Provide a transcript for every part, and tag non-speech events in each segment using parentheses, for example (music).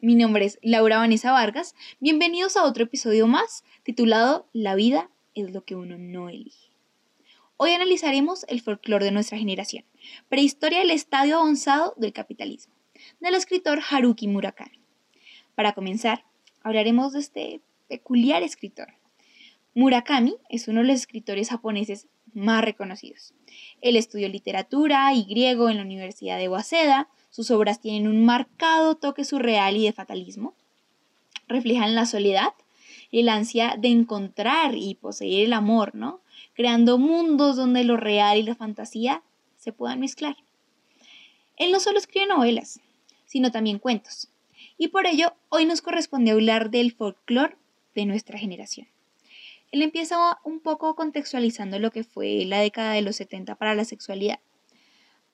mi nombre es Laura Vanessa Vargas. Bienvenidos a otro episodio más titulado La vida es lo que uno no elige. Hoy analizaremos el folclore de nuestra generación, prehistoria del estadio avanzado del capitalismo, del escritor Haruki Murakami. Para comenzar, hablaremos de este peculiar escritor. Murakami es uno de los escritores japoneses más reconocidos. Él estudió literatura y griego en la Universidad de Waseda, sus obras tienen un marcado toque surreal y de fatalismo. Reflejan la soledad y el ansia de encontrar y poseer el amor, ¿no? Creando mundos donde lo real y la fantasía se puedan mezclar. Él no solo escribe novelas, sino también cuentos. Y por ello, hoy nos corresponde hablar del folclore de nuestra generación. Él empieza un poco contextualizando lo que fue la década de los 70 para la sexualidad.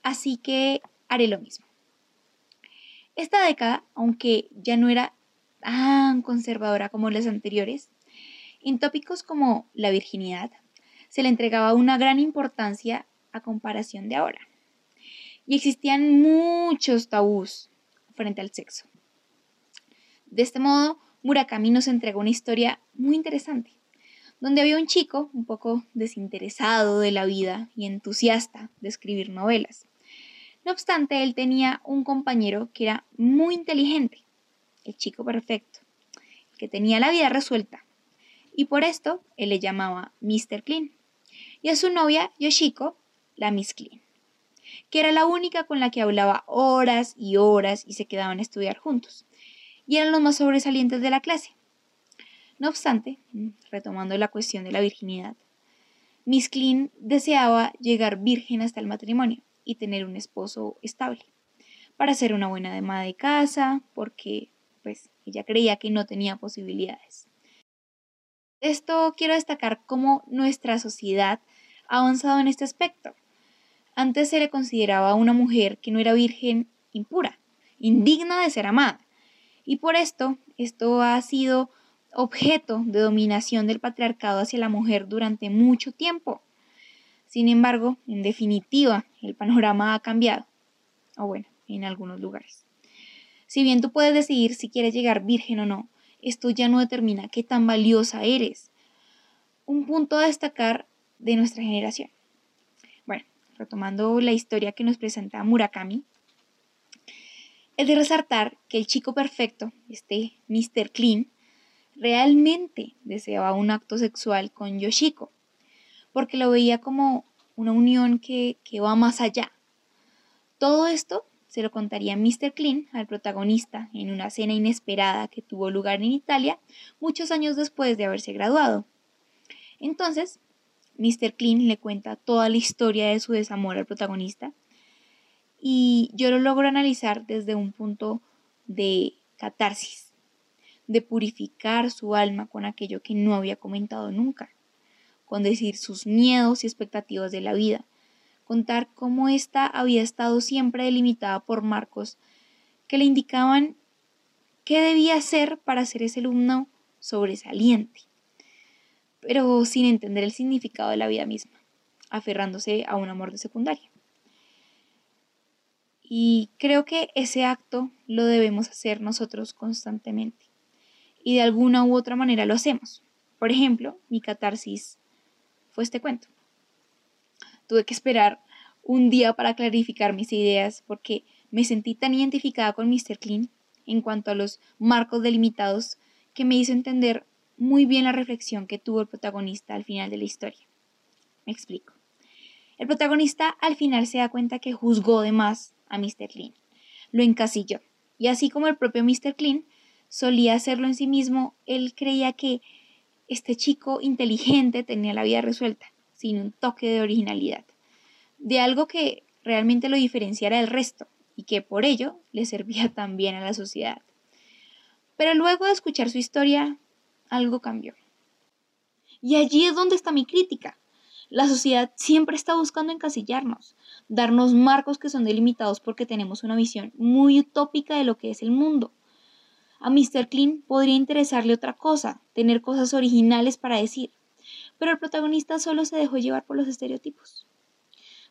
Así que haré lo mismo. Esta década, aunque ya no era tan conservadora como las anteriores, en tópicos como la virginidad se le entregaba una gran importancia a comparación de ahora. Y existían muchos tabús frente al sexo. De este modo, Murakami nos entregó una historia muy interesante, donde había un chico un poco desinteresado de la vida y entusiasta de escribir novelas, no obstante, él tenía un compañero que era muy inteligente, el chico perfecto, que tenía la vida resuelta. Y por esto él le llamaba Mr. Clean. Y a su novia, Yoshiko, la Miss Clean, que era la única con la que hablaba horas y horas y se quedaban a estudiar juntos. Y eran los más sobresalientes de la clase. No obstante, retomando la cuestión de la virginidad, Miss Clean deseaba llegar virgen hasta el matrimonio y tener un esposo estable, para ser una buena dama de casa, porque pues ella creía que no tenía posibilidades. Esto quiero destacar cómo nuestra sociedad ha avanzado en este aspecto. Antes se le consideraba una mujer que no era virgen impura, indigna de ser amada. Y por esto, esto ha sido objeto de dominación del patriarcado hacia la mujer durante mucho tiempo. Sin embargo, en definitiva, el panorama ha cambiado. O bueno, en algunos lugares. Si bien tú puedes decidir si quieres llegar virgen o no, esto ya no determina qué tan valiosa eres. Un punto a destacar de nuestra generación. Bueno, retomando la historia que nos presenta Murakami, es de resaltar que el chico perfecto, este Mr. Clean, realmente deseaba un acto sexual con Yoshiko, porque lo veía como una unión que, va más allá. Todo esto se lo contaría Mr. Clean al protagonista en una cena inesperada que tuvo lugar en Italia muchos años después de haberse graduado. Entonces, Mr. Clean le cuenta toda la historia de su desamor al protagonista y yo lo logro analizar desde un punto de catarsis, de purificar su alma con aquello que no había comentado nunca con decir sus miedos y expectativas de la vida, contar cómo ésta había estado siempre delimitada por marcos que le indicaban qué debía hacer para ser ese alumno sobresaliente, pero sin entender el significado de la vida misma, aferrándose a un amor de secundaria. Y creo que ese acto lo debemos hacer nosotros constantemente. Y de alguna u otra manera lo hacemos. Por ejemplo, mi catarsis fue este cuento. Tuve que esperar un día para clarificar mis ideas porque me sentí tan identificada con Mr. Clean en cuanto a los marcos delimitados que me hizo entender muy bien la reflexión que tuvo el protagonista al final de la historia. Me explico. El protagonista al final se da cuenta que juzgó de más a Mr. Clean, lo encasilló, y así como el propio Mr. Clean solía hacerlo en sí mismo, él creía que este chico inteligente tenía la vida resuelta, sin un toque de originalidad, de algo que realmente lo diferenciara del resto y que por ello le servía (laughs) también a la sociedad. Pero luego de escuchar su historia, algo cambió. Y allí es donde está mi crítica. La sociedad siempre está buscando encasillarnos, darnos marcos que son delimitados porque tenemos una visión muy utópica de lo que es el mundo a Mr. Clean podría interesarle otra cosa, tener cosas originales para decir, pero el protagonista solo se dejó llevar por los estereotipos.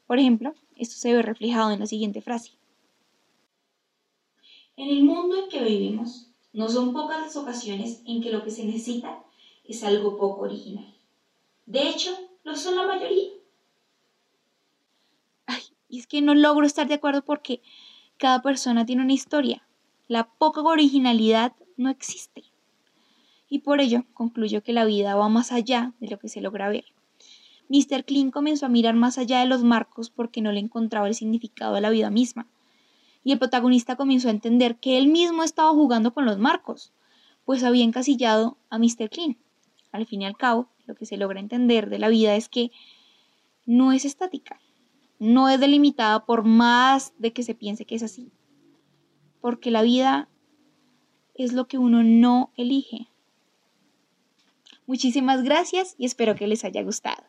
Por ejemplo, esto se ve reflejado en la siguiente frase. En el mundo en que vivimos, no son pocas las ocasiones en que lo que se necesita es algo poco original. De hecho, lo son la mayoría. Ay, y es que no logro estar de acuerdo porque cada persona tiene una historia. La poca originalidad no existe. Y por ello concluyo que la vida va más allá de lo que se logra ver. Mr. Clean comenzó a mirar más allá de los marcos porque no le encontraba el significado de la vida misma. Y el protagonista comenzó a entender que él mismo estaba jugando con los marcos, pues había encasillado a Mr. Clean. Al fin y al cabo, lo que se logra entender de la vida es que no es estática, no es delimitada por más de que se piense que es así, porque la vida es lo que uno no elige. Muchísimas gracias y espero que les haya gustado.